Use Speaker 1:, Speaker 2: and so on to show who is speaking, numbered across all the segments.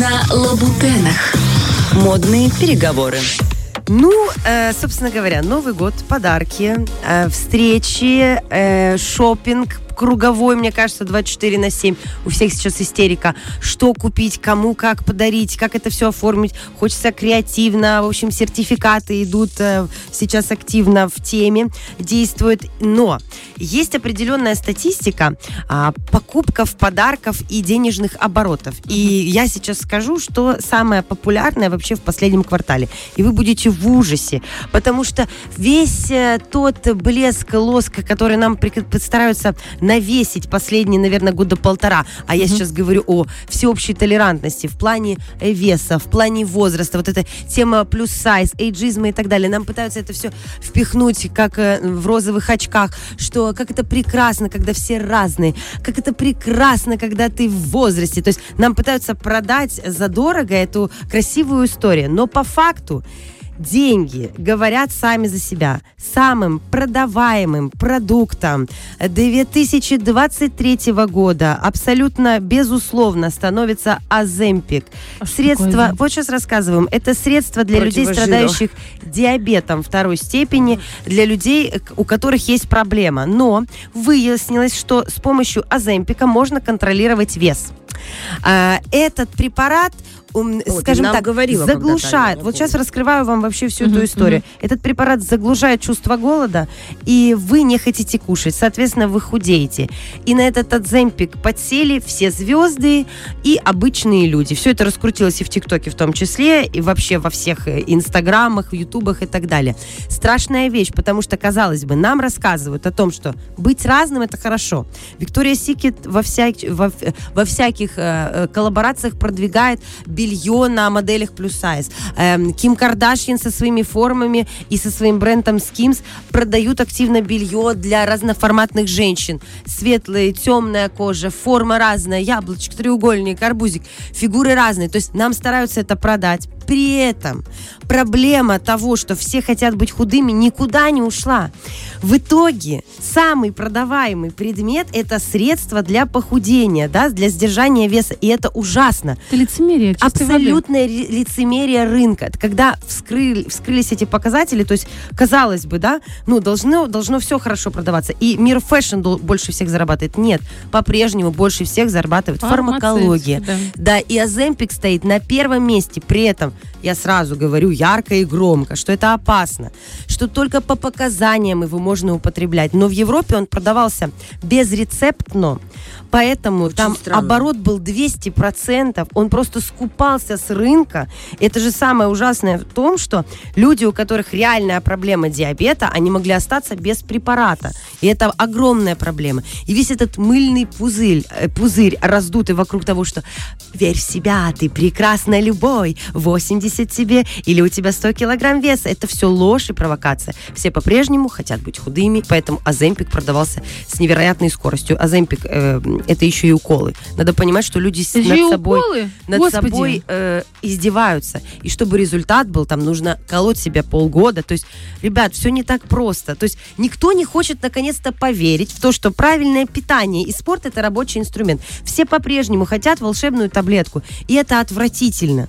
Speaker 1: на Лабутенах. Модные переговоры.
Speaker 2: Ну, э, собственно говоря, Новый год, подарки, э, встречи, э, шопинг, круговой, мне кажется, 24 на 7. У всех сейчас истерика. Что купить, кому как подарить, как это все оформить. Хочется креативно. В общем, сертификаты идут э, сейчас активно в теме, действуют. Но есть определенная статистика а, покупков, подарков и денежных оборотов. И я сейчас скажу, что самое популярное вообще в последнем квартале. И вы будете в ужасе, потому что весь э, тот блеск, лоск, который нам стараются навесить последние, наверное, года полтора, а я сейчас говорю о всеобщей толерантности в плане э, веса, в плане возраста, вот эта тема плюс сайз, эйджизма и так далее. Нам пытаются это все впихнуть, как э, в розовых очках, что как это прекрасно, когда все разные, как это прекрасно, когда ты в возрасте. То есть нам пытаются продать задорого эту красивую историю. Но по факту деньги говорят сами за себя. Самым продаваемым продуктом 2023 года абсолютно безусловно становится Аземпик. А средство, вот сейчас рассказываем, это средство для людей, страдающих диабетом второй степени, для людей, у которых есть проблема. Но выяснилось, что с помощью Аземпика можно контролировать вес. А, этот препарат вот, скажем так, говорила заглушает. Вот сейчас раскрываю вам вообще всю эту историю. Этот препарат заглушает чувство голода, и вы не хотите кушать. Соответственно, вы худеете. И на этот адземпик подсели все звезды и обычные люди. Все это раскрутилось и в ТикТоке в том числе, и вообще во всех э, инстаграмах, ютубах и так далее. Страшная вещь, потому что, казалось бы, нам рассказывают о том, что быть разным это хорошо. Victoria's Secret во, вся, во, во всяких э, э коллаборациях продвигает белье на моделях plus size. Эм, Ким Кардашьян со своими формами и со своим брендом Skims продают активно белье для разноформатных женщин. Светлая, темная кожа, форма разная, яблочко, треугольник, арбузик, фигуры разные. То есть нам стараются это продать. При этом проблема того, что все хотят быть худыми, никуда не ушла. В итоге самый продаваемый предмет – это средство для похудения, да, для сдержания веса. И это ужасно.
Speaker 3: Это лицемерие.
Speaker 2: Абсолютное воды. лицемерие рынка. Когда вскрыли, вскрылись эти показатели, то есть, казалось бы, да, ну, должно, должно все хорошо продаваться. И мир fashion больше всех зарабатывает. Нет, по-прежнему больше всех зарабатывает фармакология. Да. да, и Оземпик стоит на первом месте. При этом я сразу говорю ярко и громко, что это опасно, что только по показаниям его можно употреблять. Но в Европе он продавался безрецептно, Поэтому Очень там странно. оборот был 200%, он просто скупался с рынка. Это же самое ужасное в том, что люди, у которых реальная проблема диабета, они могли остаться без препарата. И это огромная проблема. И весь этот мыльный пузырь, э, пузырь раздутый вокруг того, что верь в себя, ты прекрасная любой, 80 тебе, или у тебя 100 килограмм веса. Это все ложь и провокация. Все по-прежнему хотят быть худыми, поэтому Аземпик продавался с невероятной скоростью. Аземпик э, это еще и уколы. Надо понимать, что люди это над собой, уколы? над собой э, издеваются. И чтобы результат был, там нужно колоть себя полгода. То есть, ребят, все не так просто. То есть никто не хочет наконец-то поверить в то, что правильное питание и спорт это рабочий инструмент. Все по-прежнему хотят волшебную таблетку. И это отвратительно.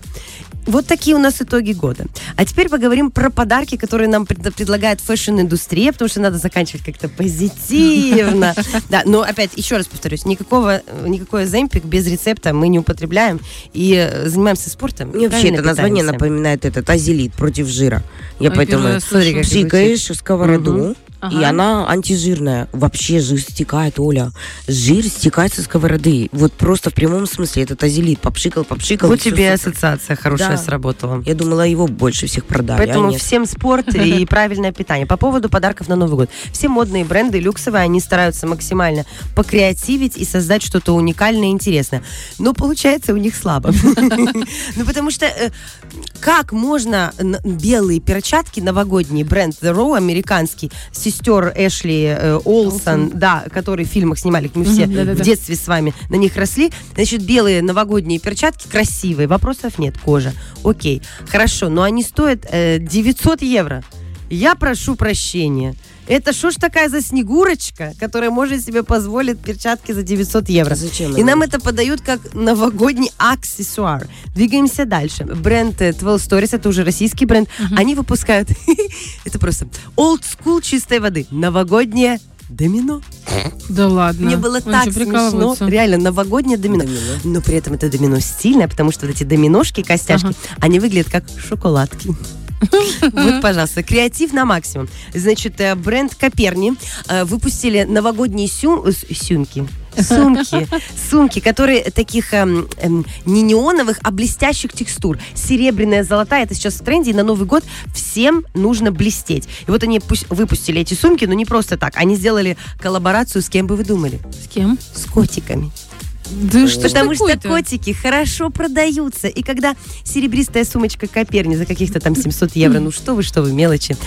Speaker 2: Вот такие у нас итоги года. А теперь поговорим про подарки, которые нам пред, предлагает фэшн-индустрия, потому что надо заканчивать как-то позитивно. Да, но опять, еще раз повторюсь, никакого, никакой Оземпик без рецепта мы не употребляем и э, занимаемся спортом.
Speaker 4: Мне вообще это название напоминает этот Азелит против жира. Я поэтому пшикаешь сковороду, Ага. И она антижирная. Вообще жир стекает, Оля. Жир стекает со сковороды. Вот просто в прямом смысле. Этот азелит. Попшикал, попшикал.
Speaker 2: Вот тебе ассоциация хорошая да. сработала.
Speaker 4: Я думала, его больше всех продали.
Speaker 2: Поэтому а всем спорт и правильное питание. По поводу подарков на Новый год. Все модные бренды люксовые, они стараются максимально покреативить и создать что-то уникальное и интересное. Но получается у них слабо. Ну, потому что э, как можно белые перчатки новогодние, бренд The Row американский, сестер Эшли э, Олсон, да, которые в фильмах снимали, мы все в детстве с вами на них росли. Значит, белые новогодние перчатки красивые, вопросов нет, кожа. Окей, хорошо, но они стоят э, 900 евро. Я прошу прощения. Это что ж такая за снегурочка, которая может себе позволить перчатки за 900 евро?
Speaker 4: Зачем?
Speaker 2: И нам это подают как новогодний аксессуар. Двигаемся дальше. Бренд 12 Stories, это уже российский бренд, uh-huh. они выпускают, это просто old school чистой воды, новогоднее домино.
Speaker 3: Да ладно.
Speaker 2: Мне было Он так смешно. Реально, новогоднее домино. домино. Но при этом это домино стильное, потому что вот эти доминошки, костяшки, ага. они выглядят как шоколадки. Вот, пожалуйста, креатив на максимум. Значит, э, бренд Коперни э, выпустили новогодние сю... сюмки. Сумки, сумки, которые таких эм, эм, не неоновых, а блестящих текстур. Серебряная, золотая, это сейчас в тренде, и на Новый год всем нужно блестеть. И вот они выпустили эти сумки, но не просто так. Они сделали коллаборацию с кем бы вы думали?
Speaker 3: С кем?
Speaker 2: С котиками.
Speaker 3: Да что
Speaker 2: Потому что котики хорошо продаются. И когда серебристая сумочка Коперни за каких-то там 700 евро, ну что вы, что вы, мелочи.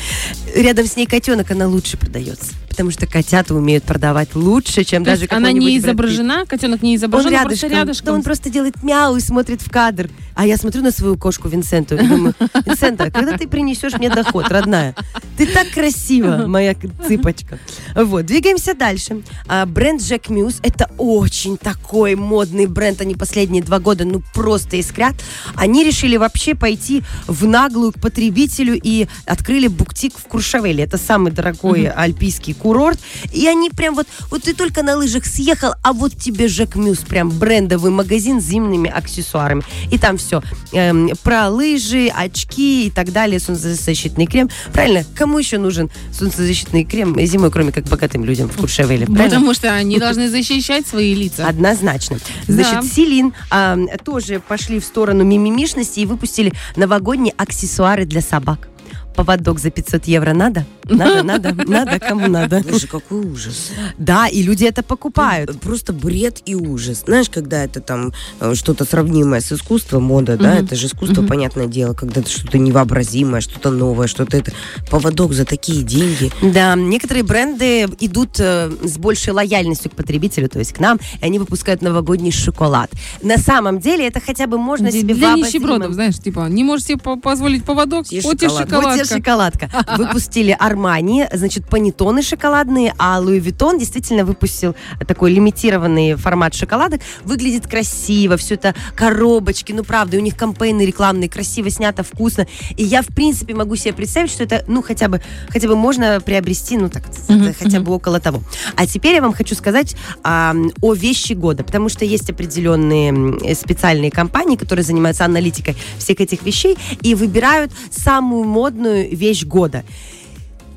Speaker 2: Рядом с ней котенок, она лучше продается. Потому что котята умеют продавать лучше, чем То даже
Speaker 3: она не изображена, котенок не изображен, он рядышком, просто рядышком.
Speaker 2: Да он просто делает мяу и смотрит в кадр. А я смотрю на свою кошку Винсенту и думаю, Винсента, когда ты принесешь мне доход, родная? Ты так красива, моя цыпочка. Вот, двигаемся дальше. А, бренд Jack Muse, это очень такой модный бренд, они последние два года, ну, просто искрят. Они решили вообще пойти в наглую к потребителю и открыли буктик в Куршавеле. Это самый дорогой альпийский курорт. И они прям вот, вот ты только на лыжах съехал, а вот тебе Jack Muse, прям брендовый магазин с зимними аксессуарами. И там все. Эм, про лыжи, очки и так далее, солнцезащитный крем. Правильно? Кому еще нужен солнцезащитный крем зимой, кроме как богатым людям в Куршевеле?
Speaker 3: Правильно? Потому что они должны защищать свои лица.
Speaker 2: Однозначно. Значит, да. Силин а, тоже пошли в сторону мимимишности и выпустили новогодние аксессуары для собак поводок за 500 евро надо? Надо, надо, надо, кому надо.
Speaker 4: Боже, какой ужас.
Speaker 2: Да, и люди это покупают.
Speaker 4: Просто бред и ужас. Знаешь, когда это там э, что-то сравнимое с искусством, мода, да, это же искусство, понятное дело, когда это что-то невообразимое, что-то новое, что-то это. Поводок за такие деньги.
Speaker 2: Да, некоторые бренды идут э, с большей лояльностью к потребителю, то есть к нам, и они выпускают новогодний шоколад. На самом деле это хотя бы можно себе
Speaker 3: Для нищебродов, знаешь, типа, не можете позволить поводок, вот и шоколад
Speaker 2: шоколадка. Выпустили Армани, значит, панетоны шоколадные, а Луи Виттон действительно выпустил такой лимитированный формат шоколадок. Выглядит красиво, все это коробочки, ну правда, у них кампейны рекламные, красиво снято, вкусно. И я, в принципе, могу себе представить, что это, ну, хотя бы, хотя бы можно приобрести, ну, так, mm-hmm. хотя бы около того. А теперь я вам хочу сказать а, о вещи года, потому что есть определенные специальные компании, которые занимаются аналитикой всех этих вещей и выбирают самую модную главную вещь года.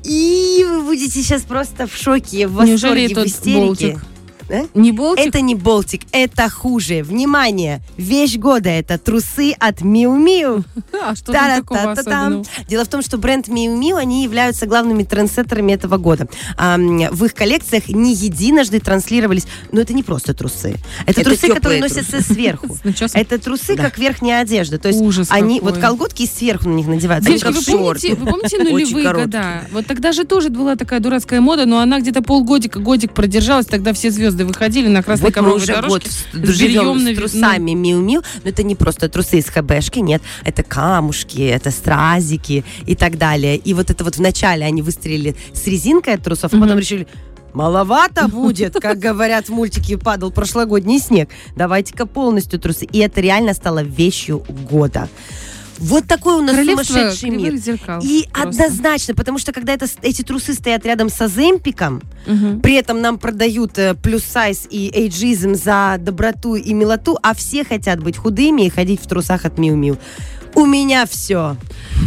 Speaker 2: И вы будете сейчас просто в шоке, в восторге, Неужели в истерике. Болтик?
Speaker 3: Да? Не Болтик?
Speaker 2: Это не Болтик, это хуже. Внимание, вещь года это трусы от Миу Миу.
Speaker 3: А что там такого особенного?
Speaker 2: Дело в том, что бренд Миу Миу, они являются главными трендсеттерами этого года. А, в их коллекциях не единожды транслировались, но это не просто трусы. Это, это трусы, которые трусы. носятся сверху. Это трусы, как верхняя одежда. То есть
Speaker 3: Ужас
Speaker 2: они, вот колготки сверху на них надеваются.
Speaker 3: Девочки, вы помните, вы помните нулевые года? Вот тогда же тоже была такая дурацкая мода, но она где-то полгодика, годик продержалась, тогда все звезды звезды выходили на красной вот ковровой
Speaker 2: уже дорожке. Вот с живем с трусами Миу-Миу, но это не просто трусы из ХБшки, нет, это камушки, это стразики и так далее. И вот это вот вначале они выстрелили с резинкой от трусов, а потом решили, Маловато будет, как говорят в мультике «Падал прошлогодний снег». Давайте-ка полностью трусы. И это реально стало вещью года. Вот такой у нас Королевство сумасшедший мир.
Speaker 3: Зеркал
Speaker 2: и просто. однозначно, потому что когда это, эти трусы стоят рядом с Аземпиком, угу. при этом нам продают э, плюс сайз и эйджизм за доброту и милоту, а все хотят быть худыми и ходить в трусах от Миу-Миу у меня все.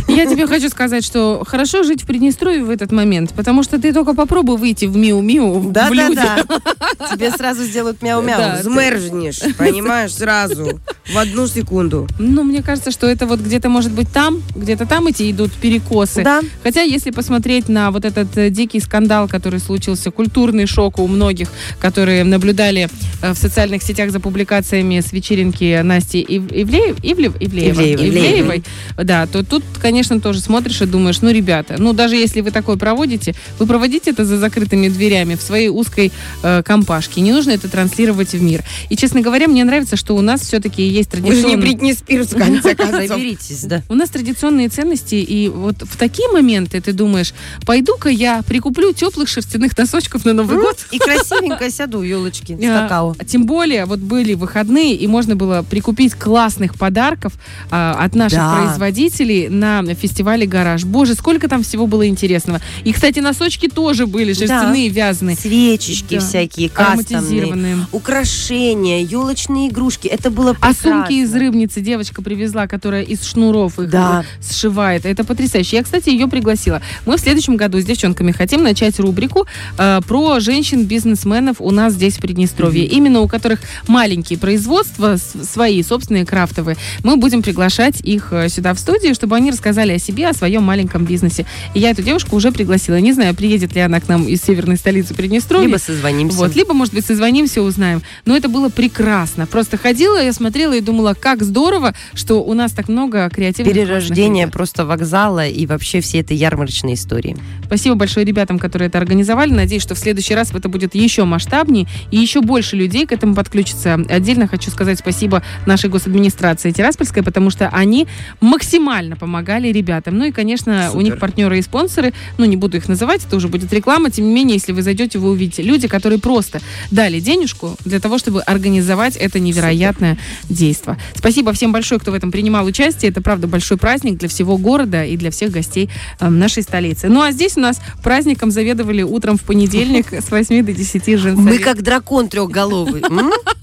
Speaker 3: Я тебе хочу сказать, что хорошо жить в Приднестровье в этот момент, потому что ты только попробуй выйти в Миу-Миу,
Speaker 2: да,
Speaker 3: в
Speaker 2: да,
Speaker 3: люди.
Speaker 2: Да. Тебе сразу сделают мяу-мяу. Да,
Speaker 4: Змерзнешь, ты... понимаешь, сразу, в одну секунду.
Speaker 3: Ну, мне кажется, что это вот где-то может быть там, где-то там эти идут перекосы.
Speaker 2: Да.
Speaker 3: Хотя, если посмотреть на вот этот э, дикий скандал, который случился, культурный шок у многих, которые наблюдали э, в социальных сетях за публикациями с вечеринки Насти Ив... Ивлеев, Ивлев, Ивлеева, Ивлеева, Ивлеевой, да, то тут, конечно, тоже смотришь и думаешь, ну, ребята, ну, даже если вы такое проводите, вы проводите это за закрытыми дверями в своей узкой э, компашке. Не нужно это транслировать в мир. И, честно говоря, мне нравится, что у нас все-таки есть есть традиционные... Вы же
Speaker 4: не Бритни Спирс, в конце концов.
Speaker 2: Соберитесь, да.
Speaker 3: У нас традиционные ценности, и вот в такие моменты ты думаешь, пойду-ка я прикуплю теплых шерстяных носочков на Новый год.
Speaker 2: И красивенько сяду у елочки с а, какао.
Speaker 3: Тем более, вот были выходные, и можно было прикупить классных подарков а, от наших производителей на фестивале «Гараж». Боже, сколько там всего было интересного. И, кстати, носочки тоже были шерстяные, вязаные.
Speaker 2: Свечечки всякие, кастомные. Украшения, елочные игрушки. Это было прекрасно.
Speaker 3: Сумки из рыбницы девочка привезла, которая из шнуров их да. сшивает. Это потрясающе. Я, кстати, ее пригласила. Мы в следующем году с девчонками хотим начать рубрику э, про женщин-бизнесменов у нас здесь в Приднестровье. Mm-hmm. Именно у которых маленькие производства, свои, собственные крафтовые. Мы будем приглашать их э, сюда в студию, чтобы они рассказали о себе, о своем маленьком бизнесе. И я эту девушку уже пригласила. Не знаю, приедет ли она к нам из северной столицы Приднестровья.
Speaker 2: Либо созвонимся.
Speaker 3: Вот, либо, может быть, созвонимся, узнаем. Но это было прекрасно. Просто ходила, я смотрела и думала, как здорово, что у нас так много креативных
Speaker 2: Перерождение просто вокзала и вообще все этой ярмарочной истории.
Speaker 3: Спасибо большое ребятам, которые это организовали. Надеюсь, что в следующий раз это будет еще масштабнее и еще больше людей к этому подключится. Отдельно хочу сказать спасибо нашей госадминистрации Тираспольской, потому что они максимально помогали ребятам. Ну и, конечно, Супер. у них партнеры и спонсоры, ну не буду их называть, это уже будет реклама, тем не менее, если вы зайдете, вы увидите люди, которые просто дали денежку для того, чтобы организовать это невероятное Супер. Действо. Спасибо всем большое, кто в этом принимал участие. Это, правда, большой праздник для всего города и для всех гостей э, нашей столицы. Ну а здесь у нас праздником заведовали утром в понедельник с 8 до 10 женских.
Speaker 2: Мы как дракон трехголовый.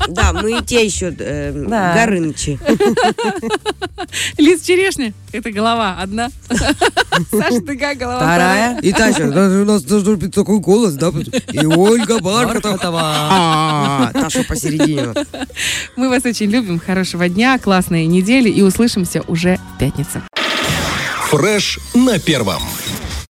Speaker 4: Да, мы те еще э, Горынычи.
Speaker 3: Лиз Черешня, это голова одна. Саша, ты как голова
Speaker 2: вторая?
Speaker 4: И Тася, у нас должен быть такой голос, да? И Ольга Бархатова. А, Таша посередине.
Speaker 3: Мы вас очень любим. Хорошего дня, классной недели и услышимся уже в пятницу.
Speaker 5: Фреш на первом.